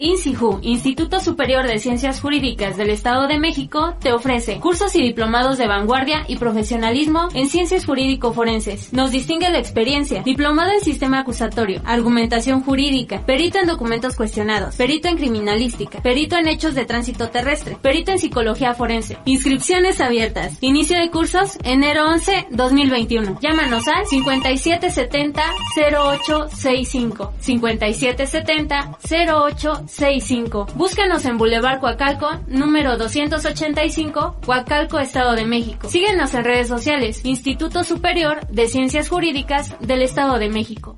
INSIJU, Instituto Superior de Ciencias Jurídicas del Estado de México, te ofrece cursos y diplomados de vanguardia y profesionalismo en ciencias jurídico-forenses. Nos distingue la experiencia, diplomado en sistema acusatorio, argumentación jurídica, perito en documentos cuestionados, perito en criminalística, perito en hechos de tránsito terrestre, perito en psicología forense. Inscripciones abiertas. Inicio de cursos enero 11 2021. Llámanos al 5770 0865. 5770 0865. Búscanos en Boulevard Coacalco, número 285, Coacalco, Estado de México. Síguenos en redes sociales, Instituto Superior de Ciencias Jurídicas del Estado de México.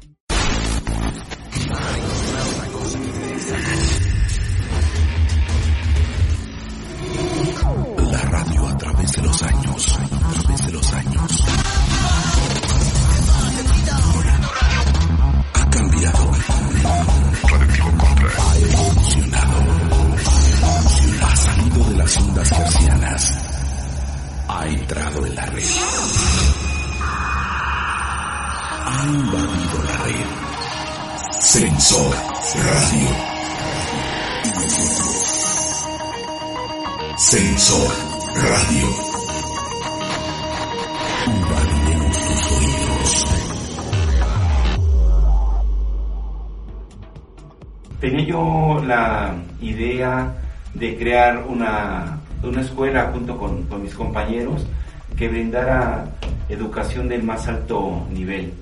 De crear una, una escuela junto con, con mis compañeros que brindara educación del más alto nivel.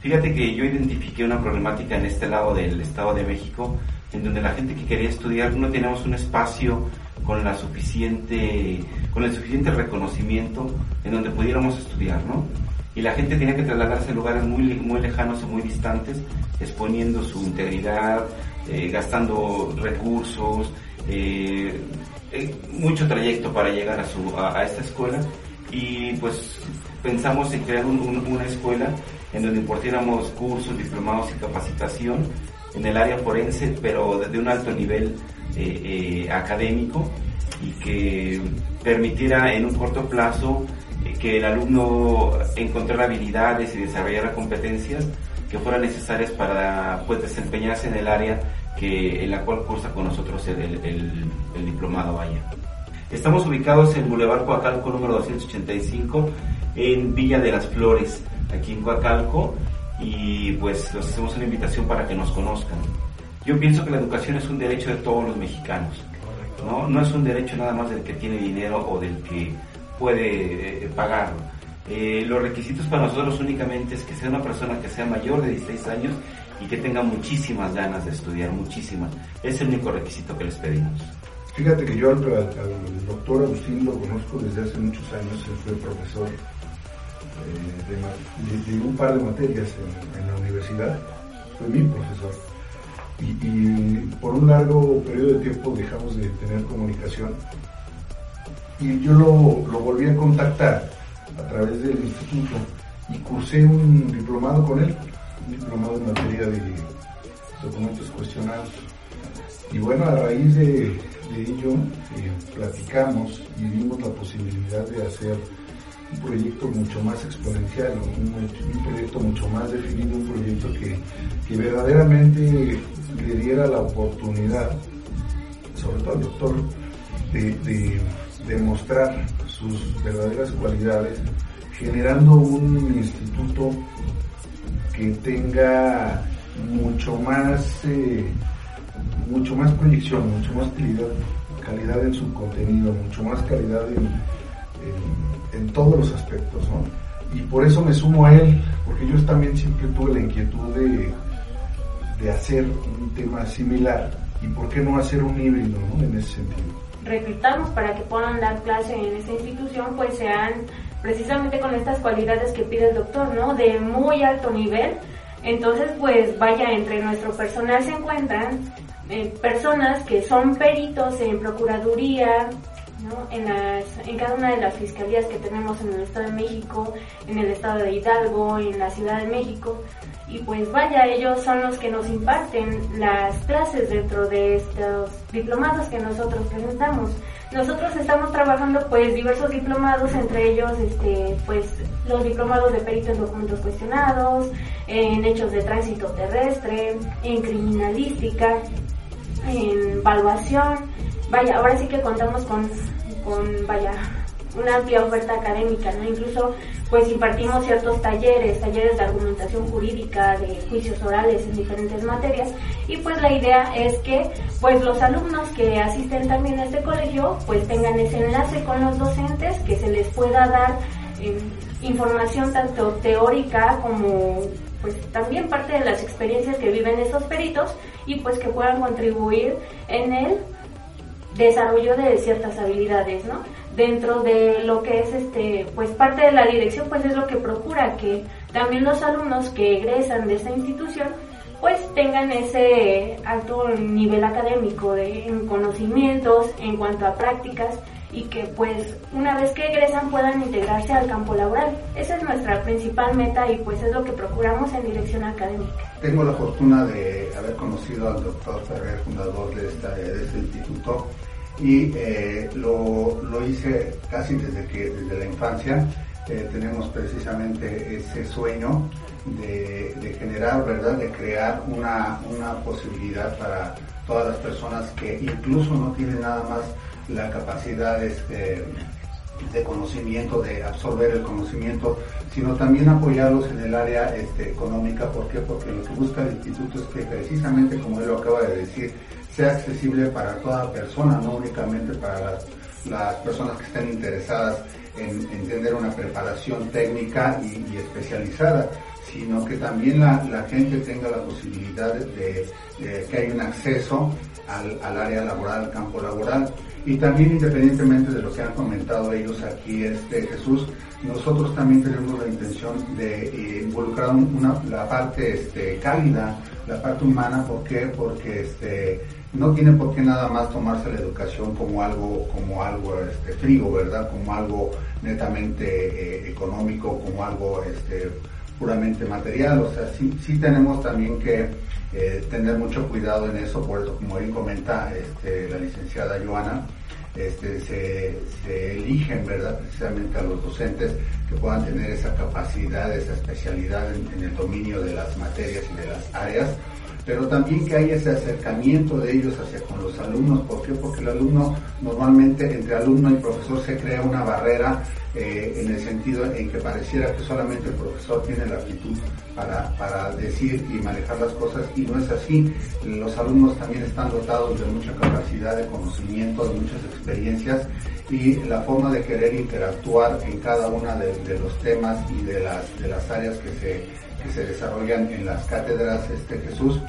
Fíjate que yo identifiqué una problemática en este lado del Estado de México, en donde la gente que quería estudiar no teníamos un espacio con la suficiente, con el suficiente reconocimiento en donde pudiéramos estudiar, ¿no? Y la gente tenía que trasladarse a lugares muy, muy lejanos y muy distantes, exponiendo su integridad, eh, gastando recursos, eh, mucho trayecto para llegar a, su, a, a, esta escuela y pues pensamos en crear un, un, una escuela en donde impartiéramos cursos, diplomados y capacitación en el área forense, pero de un alto nivel eh, eh, académico y que permitiera en un corto plazo eh, que el alumno encontrara habilidades y desarrollara competencias que fueran necesarias para pues, desempeñarse en el área que, en la cual cursa con nosotros el, el, el diplomado vaya. Estamos ubicados en Boulevard Coacalco número 285 en Villa de las Flores, aquí en Coacalco, y pues les hacemos una invitación para que nos conozcan. Yo pienso que la educación es un derecho de todos los mexicanos, ¿no? No es un derecho nada más del que tiene dinero o del que puede eh, pagarlo. Eh, los requisitos para nosotros únicamente es que sea una persona que sea mayor de 16 años y que tenga muchísimas ganas de estudiar, muchísimas. Es el único requisito que les pedimos. Fíjate que yo al, doctor Agustín lo conozco desde hace muchos años, él fue profesor eh, de, un par de materias en, la universidad, fue mi profesor. Y, por un largo periodo de tiempo dejamos de tener comunicación y yo lo, volví a contactar a través del instituto y cursé un diplomado con él, diplomado en materia de documentos cuestionados. Y bueno, a raíz de, ello eh, platicamos y vimos la posibilidad de hacer un proyecto mucho más exponencial, un, proyecto mucho más definido, un proyecto que, que verdaderamente le diera la oportunidad, sobre todo al doctor, de, de demostrar sus verdaderas cualidades, generando un instituto que tenga mucho más, eh, mucho más proyección, mucho más calidad, calidad en su contenido, mucho más calidad en, en, todos los aspectos, ¿no? Y por eso me sumo a él, porque yo también siempre tuve la inquietud de, de hacer un tema similar y por qué no hacer un híbrido, ¿no? En ese sentido reclutamos para que puedan dar clase en esta institución, pues sean precisamente con estas cualidades que pide el doctor, ¿no? De muy alto nivel. Entonces, pues vaya, entre nuestro personal se encuentran eh, personas que son peritos en procuraduría, ¿no? En, las, en cada una de las fiscalías que tenemos en el Estado de México, en el Estado de Hidalgo, en la Ciudad de México. Y pues vaya, ellos son los que nos imparten las clases dentro de estos diplomados que nosotros presentamos. Nosotros estamos trabajando pues diversos diplomados, entre ellos este pues los diplomados de perito en documentos cuestionados, en hechos de tránsito terrestre, en criminalística, en evaluación. Vaya, ahora sí que contamos con, con vaya, una amplia oferta académica, ¿no? Incluso pues impartimos ciertos talleres, talleres de argumentación jurídica, de juicios orales en diferentes materias y pues la idea es que pues los alumnos que asisten también a este colegio pues tengan ese enlace con los docentes, que se les pueda dar eh, información tanto teórica como pues también parte de las experiencias que viven estos peritos y pues que puedan contribuir en el desarrollo de ciertas habilidades, ¿no? Dentro de lo que es este, pues parte de la dirección, pues es lo que procura que también los alumnos que egresan de esta institución, pues tengan ese alto nivel académico de, en conocimientos, en cuanto a prácticas y que pues una vez que egresan puedan integrarse al campo laboral. Esa es nuestra principal meta y pues es lo que procuramos en dirección académica. Tengo la fortuna de haber conocido al doctor Ferrer, fundador de, de este instituto, y eh, lo, lo, hice casi desde que desde la infancia. Eh, tenemos precisamente ese sueño de, de, generar, ¿verdad? De crear una, una posibilidad para todas las personas que incluso no tienen nada más la capacidad este, de conocimiento, de absorber el conocimiento, sino también apoyarlos en el área este, económica. ¿Por qué? Porque lo que busca el instituto es que precisamente, como él lo acaba de decir, sea accesible para toda persona, no únicamente para las, personas que estén interesadas en, en tener una preparación técnica y, especializada, sino que también la, gente tenga la posibilidad de, que haya un acceso al, área laboral, al campo laboral. Y también independientemente de lo que han comentado ellos aquí, este Jesús, nosotros también tenemos la intención de eh, involucrar la parte este, cálida, la parte humana, ¿por qué? Porque este, no tiene por qué nada más tomarse la educación como algo, como algo este, frío, ¿verdad? Como algo netamente eh, económico, como algo este, puramente material. O sea, sí, sí tenemos también que eh, tener mucho cuidado en eso, por eso, como bien comenta este, la licenciada Joana, este, se, eligen, ¿verdad? Precisamente a los docentes que puedan tener esa capacidad, esa especialidad en el dominio de las materias y de las áreas pero también que haya ese acercamiento de ellos hacia con los alumnos. ¿Por qué? Porque el alumno, normalmente entre alumno y profesor se crea una barrera eh, en el sentido en que pareciera que solamente el profesor tiene la aptitud para, para decir y manejar las cosas y no es así. Los alumnos también están dotados de mucha capacidad de conocimiento, de muchas experiencias y la forma de querer interactuar en cada una de, de los temas y de las, de las áreas que se que se desarrollan en las cátedras este, Jesús,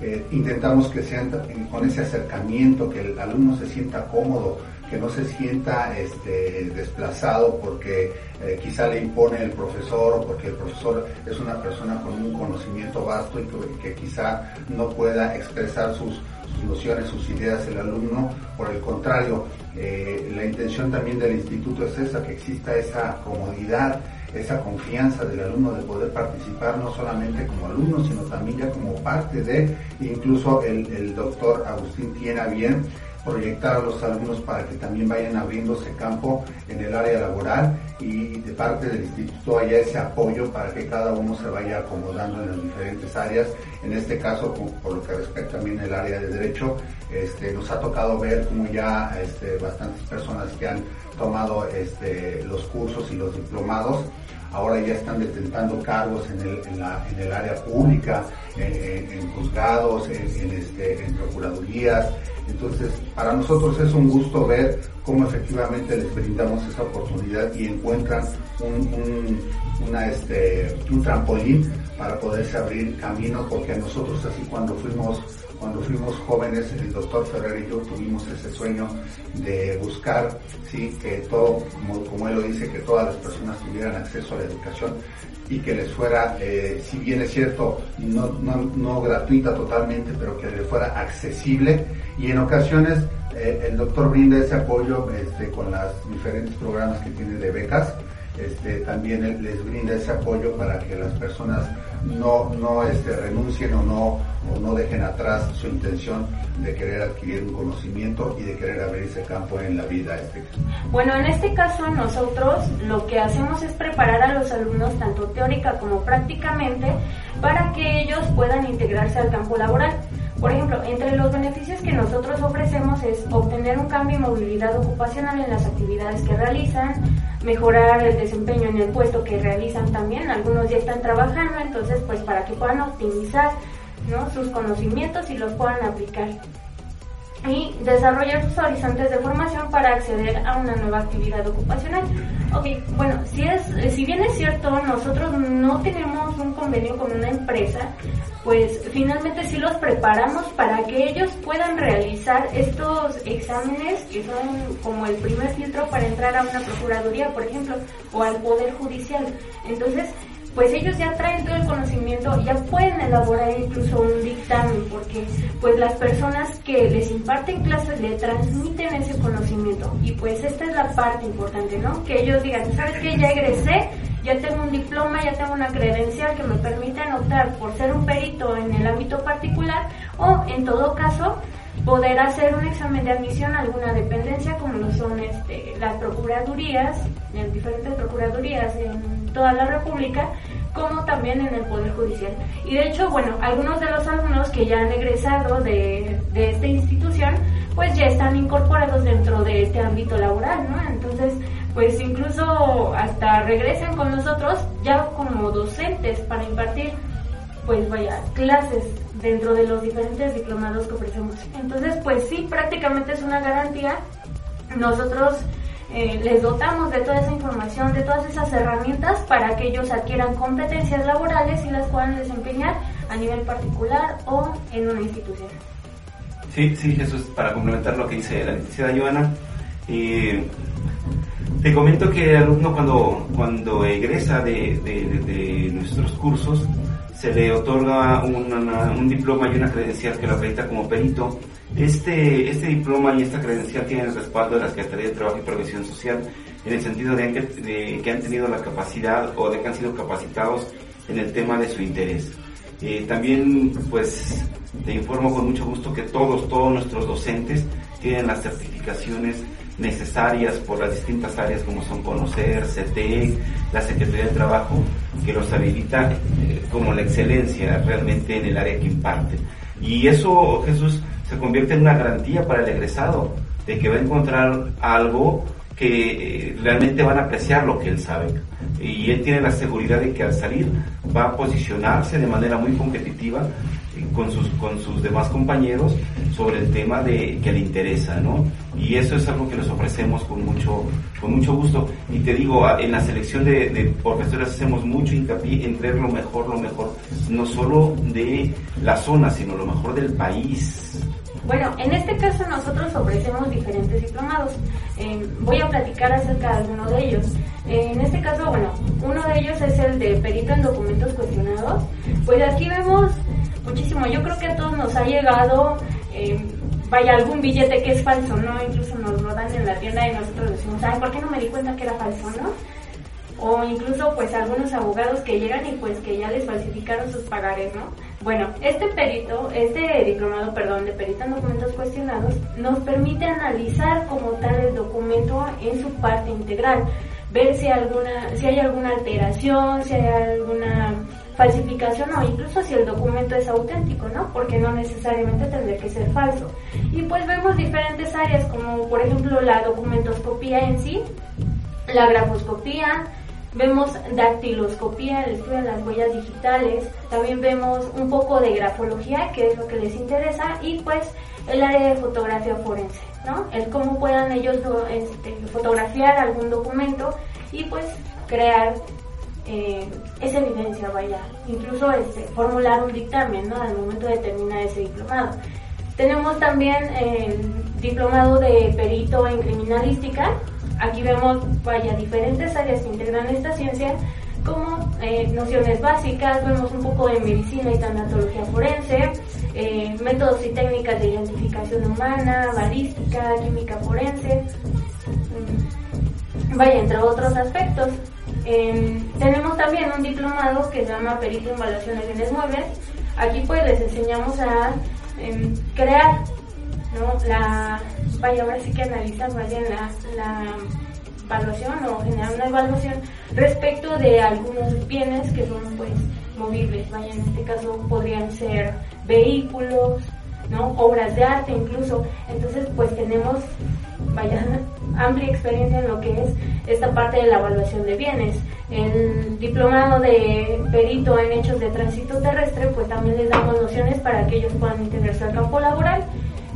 eh, intentamos que sean con ese acercamiento, que el alumno se sienta cómodo, que no se sienta este, desplazado porque eh, quizá le impone el profesor o porque el profesor es una persona con un conocimiento vasto y que, quizá no pueda expresar sus, sus, nociones, sus ideas el alumno. Por el contrario, eh, la intención también del instituto es esa, que exista esa comodidad esa confianza del alumno de poder participar no solamente como alumno, sino también ya como parte de, incluso el, doctor Agustín tiene bien proyectar a los alumnos para que también vayan abriéndose campo en el área laboral y de parte del instituto haya ese apoyo para que cada uno se vaya acomodando en las diferentes áreas. En este caso, por lo que respecta también el área de derecho, este, nos ha tocado ver como ya este, bastantes personas que han tomado este, los cursos y los diplomados ahora ya están detentando cargos en el, área pública, en, juzgados, en procuradurías. Entonces, para nosotros es un gusto ver cómo efectivamente les brindamos esa oportunidad y encuentran un, una, este, un trampolín para poderse abrir camino, porque nosotros así cuando fuimos cuando fuimos jóvenes, el doctor Ferrer y yo tuvimos ese sueño de buscar, sí, que todo, como, él lo dice, que todas las personas tuvieran acceso a la educación y que les fuera, eh, si bien es cierto, no, no, no, gratuita totalmente, pero que les fuera accesible y en ocasiones eh, el doctor brinda ese apoyo este, con los diferentes programas que tiene de becas. Este, también les brinda ese apoyo para que las personas no, no este, renuncien o no, o no dejen atrás su intención de querer adquirir un conocimiento y de querer abrirse campo en la vida. Este. Bueno, en este caso nosotros lo que hacemos es preparar a los alumnos tanto teórica como prácticamente para que ellos puedan integrarse al campo laboral. Por ejemplo, entre los beneficios que nosotros ofrecemos es obtener un cambio y movilidad ocupacional en las actividades que realizan, mejorar el desempeño en el puesto que realizan también, algunos ya están trabajando, entonces pues para que puedan optimizar ¿no? sus conocimientos y los puedan aplicar y desarrollar sus horizontes de formación para acceder a una nueva actividad ocupacional. Ok, bueno, si, es, si bien es cierto, nosotros no tenemos un convenio con una empresa, pues finalmente sí los preparamos para que ellos puedan realizar estos exámenes que son como el primer filtro para entrar a una procuraduría, por ejemplo, o al Poder Judicial. Entonces, pues ellos ya traen todo el conocimiento, ya pueden elaborar incluso un dictamen, porque pues las personas que les imparten clases le transmiten ese conocimiento. Y pues esta es la parte importante, ¿no? Que ellos digan, ¿sabes qué? Ya egresé, ya tengo un diploma, ya tengo una credencial que me permite optar por ser un perito en el ámbito particular o en todo caso poder hacer un examen de admisión a alguna dependencia como lo son este, las procuradurías, en diferentes procuradurías en toda la República, como también en el Poder Judicial. Y de hecho, bueno, algunos de los alumnos que ya han egresado de, de esta institución, pues ya están incorporados dentro de este ámbito laboral, ¿no? Entonces, pues incluso hasta regresan con nosotros ya como docentes para impartir, pues vaya, clases dentro de los diferentes diplomados que ofrecemos. Entonces, pues sí, prácticamente es una garantía. Nosotros eh, les dotamos de toda esa información, de todas esas herramientas para que ellos adquieran competencias laborales y las puedan desempeñar a nivel particular o en una institución. Sí, sí, Jesús, para complementar lo que dice la licenciada Joana, eh, te comento que el alumno cuando, cuando egresa de, de nuestros cursos, se le otorga un diploma y una credencial que lo acredita como perito. Este, este diploma y esta credencial tienen el respaldo de la Secretaría de Trabajo y Previsión Social en el sentido de que, han tenido la capacidad o de que han sido capacitados en el tema de su interés. Eh, también, pues, te informo con mucho gusto que todos, todos nuestros docentes tienen las certificaciones necesarias por las distintas áreas como son conocer, CTE, la Secretaría de Trabajo, que los habilita eh, como la excelencia realmente en el área que imparte. Y eso, Jesús, se convierte en una garantía para el egresado, de que va a encontrar algo que eh, realmente van a apreciar lo que él sabe. Y él tiene la seguridad de que al salir va a posicionarse de manera muy competitiva con sus, con sus demás compañeros sobre el tema de, que le interesa, ¿no? Y eso es algo que les ofrecemos con mucho, con mucho gusto. Y te digo, en la selección de, de hacemos mucho hincapié en traer lo mejor, lo mejor, no solo de la zona, sino lo mejor del país. Bueno, en este caso nosotros ofrecemos diferentes diplomados. Eh, voy a platicar acerca de alguno de ellos. en este caso, bueno, uno de ellos es el de perito en documentos cuestionados. Pues aquí vemos muchísimo. Yo creo que a todos nos ha llegado, eh, vaya, algún billete que es falso, ¿no? Incluso nos lo dan en la tienda y nosotros decimos, ay, ¿por qué no me di cuenta que era falso, no? O incluso, pues, algunos abogados que llegan y pues que ya les falsificaron sus pagares, ¿no? Bueno, este perito, este diplomado, perdón, de perito en documentos cuestionados, nos permite analizar como tal el documento en su parte integral, ver si, alguna, si hay alguna alteración, si hay alguna falsificación o incluso si el documento es auténtico, ¿no? Porque no necesariamente tendría que ser falso. Y pues vemos diferentes áreas como por ejemplo la documentoscopía en sí, la grafoscopía, vemos dactiloscopía, el estudio de las huellas digitales, también vemos un poco de grafología, que es lo que les interesa, y pues el área de fotografía forense, ¿no? El cómo puedan ellos este, fotografiar algún documento y pues crear eh, esa evidencia, vaya, incluso este, formular un dictamen, ¿no? Al momento de terminar ese diplomado. Tenemos también el diplomado de perito en criminalística. Aquí vemos, vaya, diferentes áreas que integran esta ciencia, como eh, nociones básicas, vemos un poco de medicina y tanatología forense, eh, métodos y técnicas de identificación humana, balística, química forense, mm, vaya, entre otros aspectos. Em, tenemos también un diplomado que se llama Perito en Evaluación de Bienes Muebles. Aquí pues les enseñamos a em, crear, ¿no? La, vaya, ahora sí que analizar vaya, la, la evaluación o generar una evaluación respecto de algunos bienes que son pues movibles. Vaya, en este caso podrían ser vehículos, ¿no? Obras de arte incluso. Entonces, pues tenemos, vaya, amplia experiencia en lo que es esta parte de la evaluación de bienes. El diplomado de perito en hechos de tránsito terrestre, pues también les damos nociones para que ellos puedan integrarse al campo laboral.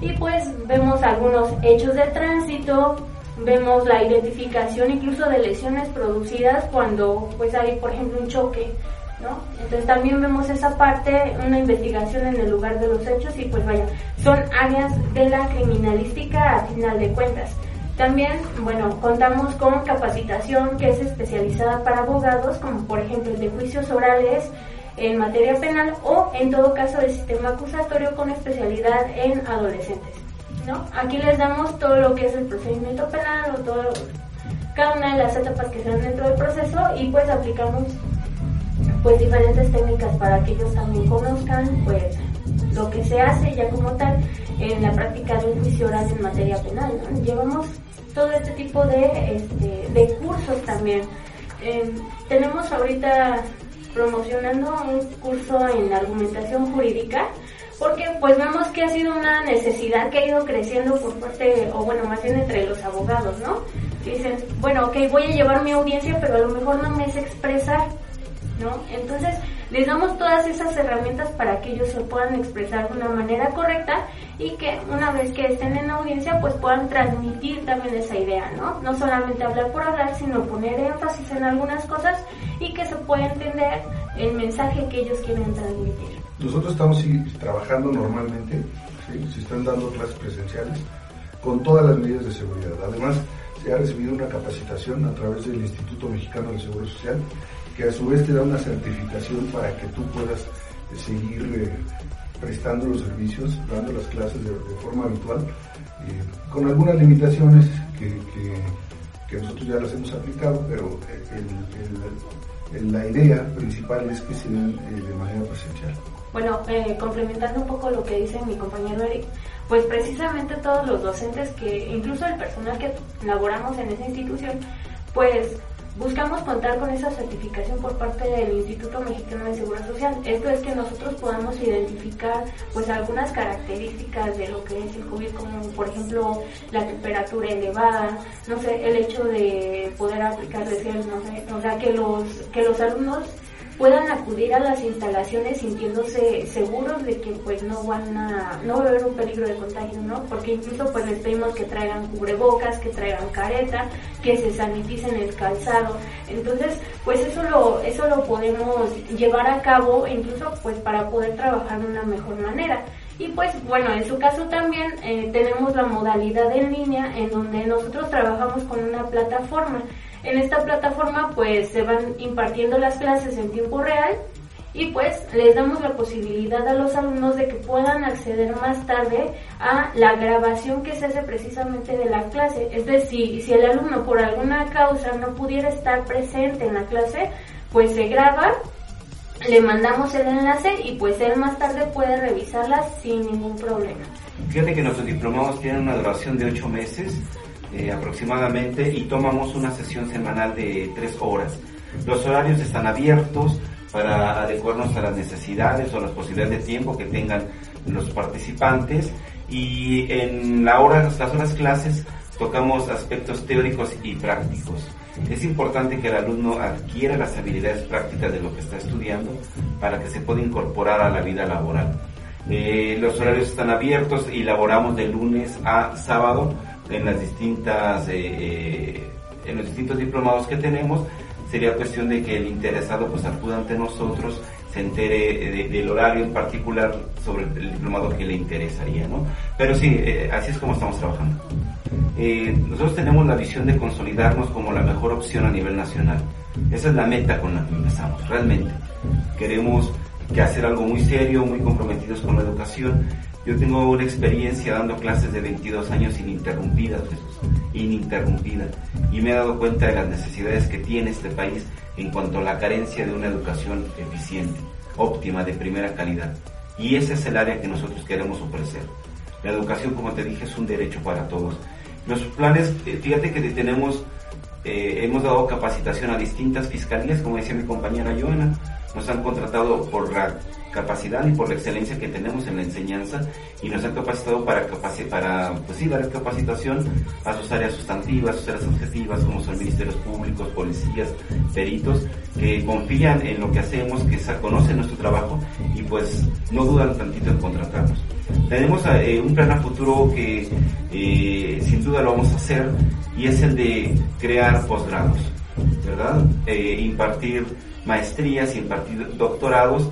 Y pues vemos algunos hechos de tránsito, vemos la identificación incluso de lesiones producidas cuando pues hay por ejemplo un choque ¿no? Entonces también vemos esa parte, una investigación en el lugar de los hechos y pues vaya, son áreas de la criminalística a final de cuentas. También, bueno, contamos con capacitación que es especializada para abogados, como por ejemplo el de juicios orales en materia penal o en todo caso de sistema acusatorio con especialidad en adolescentes. ¿no? Aquí les damos todo lo que es el procedimiento penal o todo, cada una de las etapas que se dan dentro del proceso y pues aplicamos pues diferentes técnicas para que ellos también conozcan pues lo que se hace ya como tal en la práctica de un juicio oral en materia penal. Llevamos todo este tipo de, este, de cursos también. Em, tenemos ahorita promocionando un curso en argumentación jurídica porque pues vemos que ha sido una necesidad que ha ido creciendo por parte, o bueno, más bien entre los abogados, ¿no? Dicen, bueno, ok, voy a llevar mi audiencia, pero a lo mejor no me es expresar entonces, les damos todas esas herramientas para que ellos se puedan expresar de una manera correcta y que una vez que estén en audiencia, pues puedan transmitir también esa idea, ¿no? No solamente hablar por hablar, sino poner énfasis en algunas cosas y que se pueda entender el mensaje que ellos quieren transmitir. Nosotros estamos trabajando normalmente, se están dando clases presenciales con todas las medidas de seguridad. Además, se ha recibido una capacitación a través del Instituto Mexicano del Seguro Social que a su vez te da una certificación para que tú puedas eh, seguir eh, prestando los servicios, dando las clases de, forma habitual, eh, con algunas limitaciones que, nosotros ya las hemos aplicado, pero la idea principal es que se den de manera presencial. Bueno, complementando un poco lo que dice mi compañero Eric, pues precisamente todos los docentes que, incluso el personal que laboramos en esa institución, pues Buscamos contar con esa certificación por parte del Instituto Mexicano de Seguridad Social. Esto es que nosotros podamos identificar pues algunas características de lo que es el COVID, como por ejemplo la temperatura elevada, no sé, el hecho de poder aplicar no sé, o sea, que los, que los alumnos puedan acudir a las instalaciones sintiéndose seguros de que pues no van a no va a haber un peligro de contagio, ¿no? Porque incluso pues les pedimos que traigan cubrebocas, que traigan careta, que se saniticen el calzado. Entonces, pues eso lo eso lo podemos llevar a cabo incluso pues para poder trabajar de una mejor manera. Y pues bueno, en su caso también eh, tenemos la modalidad en línea en donde nosotros trabajamos con una plataforma. En esta plataforma pues se van impartiendo las clases en tiempo real y pues les damos la posibilidad a los alumnos de que puedan acceder más tarde a la grabación que se hace precisamente de la clase. Es decir, si el alumno por alguna causa no pudiera estar presente en la clase, pues se graba, le mandamos el enlace y pues él más tarde puede revisarla sin ningún problema. Fíjate que nuestros diplomados tienen una duración de 8 meses eh, aproximadamente y tomamos una sesión semanal de tres horas. Los horarios están abiertos para adecuarnos a las necesidades o las posibilidades de tiempo que tengan los participantes y en la hora, las horas clases tocamos aspectos teóricos y prácticos. Es importante que el alumno adquiera las habilidades prácticas de lo que está estudiando para que se pueda incorporar a la vida laboral. Eh, los horarios están abiertos y laboramos de lunes a sábado en las distintas eh, eh, en los distintos diplomados que tenemos sería cuestión de que el interesado pues acuda ante nosotros se entere del horario en particular sobre el diplomado que le interesaría no pero sí eh, así es como estamos trabajando. Nosotros tenemos la visión de consolidarnos como la mejor opción a nivel nacional. Esa es la meta con la que empezamos realmente. Queremos que hacer algo muy serio muy comprometidos con la educación yo tengo una experiencia dando clases de 22 años ininterrumpidas, Jesús, ininterrumpida, y me he dado cuenta de las necesidades que tiene este país en cuanto a la carencia de una educación eficiente, óptima, de primera calidad. Y ese es el área que nosotros queremos ofrecer. La educación, como te dije, es un derecho para todos. Los planes, eh, fíjate que tenemos, eh, hemos dado capacitación a distintas fiscalías, como decía mi compañera Joana, nos han contratado por capacidad y por la excelencia que tenemos en la enseñanza y nos han capacitado para, para pues sí, dar capacitación a sus áreas sustantivas, sus áreas objetivas, como son ministerios públicos, policías, peritos, que confían en lo que hacemos, que conocen nuestro trabajo y pues no dudan tantito en contratarnos. Tenemos eh, un plan a futuro que eh, sin duda lo vamos a hacer y es el de crear posgrados, ¿verdad? Eh, impartir maestrías impartir doctorados,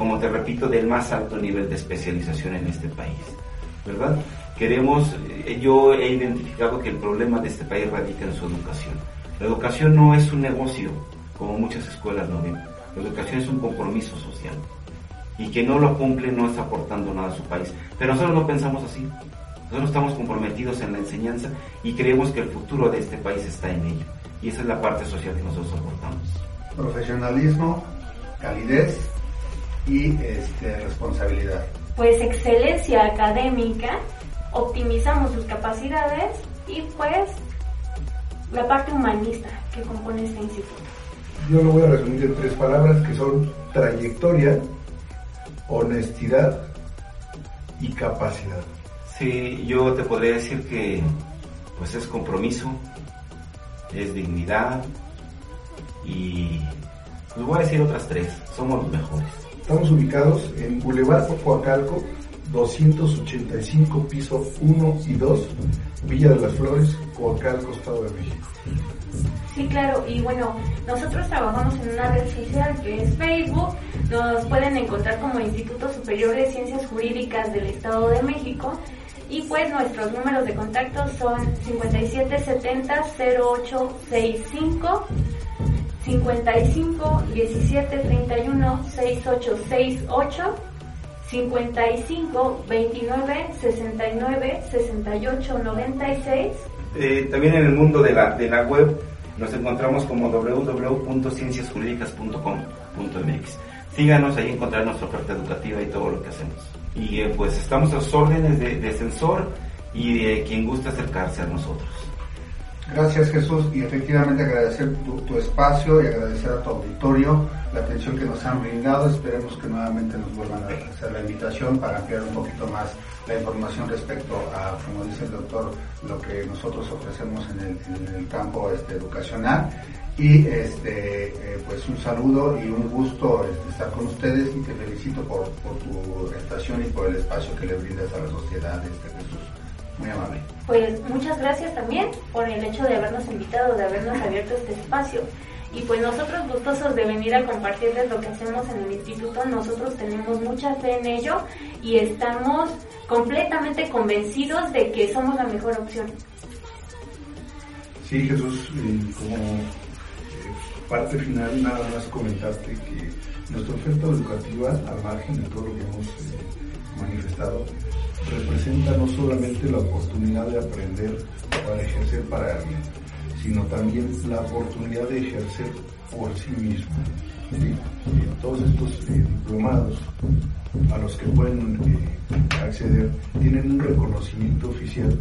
como te repito, del más alto nivel de especialización en este país, ¿verdad? Queremos, yo he identificado que el problema de este país radica en su educación. La educación no es un negocio, como muchas escuelas lo ven. La educación es un compromiso social y que no lo cumple no está aportando nada a su país. Pero nosotros no pensamos así. Nosotros estamos comprometidos en la enseñanza y creemos que el futuro de este país está en ello. Y esa es la parte social que nosotros aportamos. Profesionalismo, calidez y este, responsabilidad. Pues excelencia académica, optimizamos sus capacidades y pues la parte humanista que compone este instituto. Yo lo voy a resumir en tres palabras que son trayectoria, honestidad y capacidad. Sí, yo te podría decir que pues es compromiso, es dignidad y pues voy a decir otras tres, somos los mejores. Estamos ubicados en Boulevard Coacalco, 285 piso 1 y 2, Villa de las Flores, Coacalco, Estado de México. Sí, claro, y bueno, nosotros trabajamos en una red social que es Facebook, nos pueden encontrar como Instituto Superior de Ciencias Jurídicas del Estado de México. Y pues nuestros números de contacto son 5770 0865 55 17 31 6868 55 29 69 68 96 también en el mundo de la, de la web nos encontramos como www.cienciasjurídicas.com.mx. Síganos, ahí encontrar nuestra oferta educativa y todo lo que hacemos. Y eh, pues estamos a sus órdenes de, de censor y de quien gusta acercarse a nosotros. Gracias Jesús y efectivamente agradecer tu, espacio y agradecer a tu auditorio la atención que nos han brindado. Esperemos que nuevamente nos vuelvan a hacer la invitación para ampliar un poquito más la información respecto a, como dice el doctor, lo que nosotros ofrecemos en el, campo este, educacional. Y este, eh, pues un saludo y un gusto este, estar con ustedes y te felicito por, tu estación y por el espacio que le brindas a la sociedad, este, Jesús. Muy amable. Pues muchas gracias también por el hecho de habernos invitado, de habernos abierto este espacio. Y pues nosotros gustosos de venir a compartirles lo que hacemos en el instituto, nosotros tenemos mucha fe en ello y estamos completamente convencidos de que somos la mejor opción. Sí, Jesús, eh, como eh, parte final nada más comentarte que nuestra oferta educativa, al margen de todo lo que hemos eh, manifestado, representa no solamente la oportunidad de aprender para ejercer para alguien, sino también la oportunidad de ejercer por sí mismo. Todos estos eh, diplomados a los que pueden eh, acceder tienen un reconocimiento oficial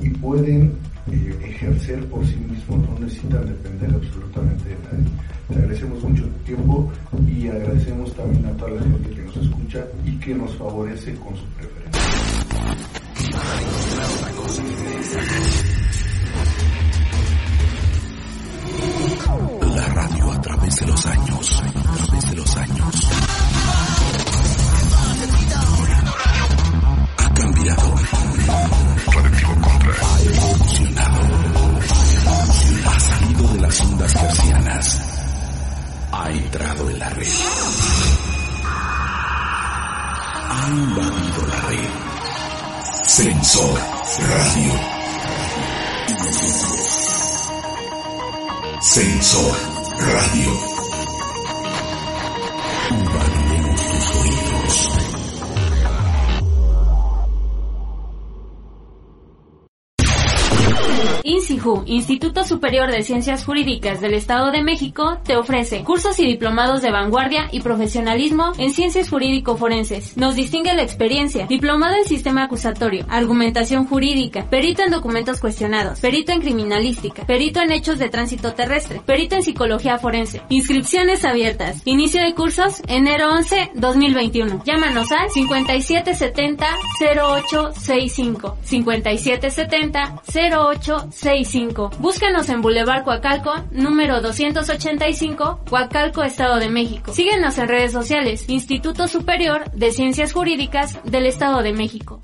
y pueden eh, ejercer por sí mismos, no necesitan depender absolutamente de nadie. Le agradecemos mucho tiempo y agradecemos también a toda la gente que nos escucha y que nos favorece con su preferencia. La radio a través de los años, a través de los años. Ha cambiado. Ha evolucionado. Ha salido de las ondas persianas. Ha entrado en la red. Ha invadido la red. Sensor Radio. Sensor Radio. Invadiremos tus oídos. INSIJU, Instituto Superior de Ciencias Jurídicas del Estado de México, te ofrece cursos y diplomados de vanguardia y profesionalismo en ciencias jurídico-forenses. Nos distingue la experiencia, diplomado en sistema acusatorio, argumentación jurídica, perito en documentos cuestionados, perito en criminalística, perito en hechos de tránsito terrestre, perito en psicología forense. Inscripciones abiertas. Inicio de cursos enero 11 2021. Llámanos al 5770 0865 5770 0865. Búscanos en Boulevard Coacalco, número 285, Coacalco, Estado de México. Síguenos en redes sociales, Instituto Superior de Ciencias Jurídicas del Estado de México.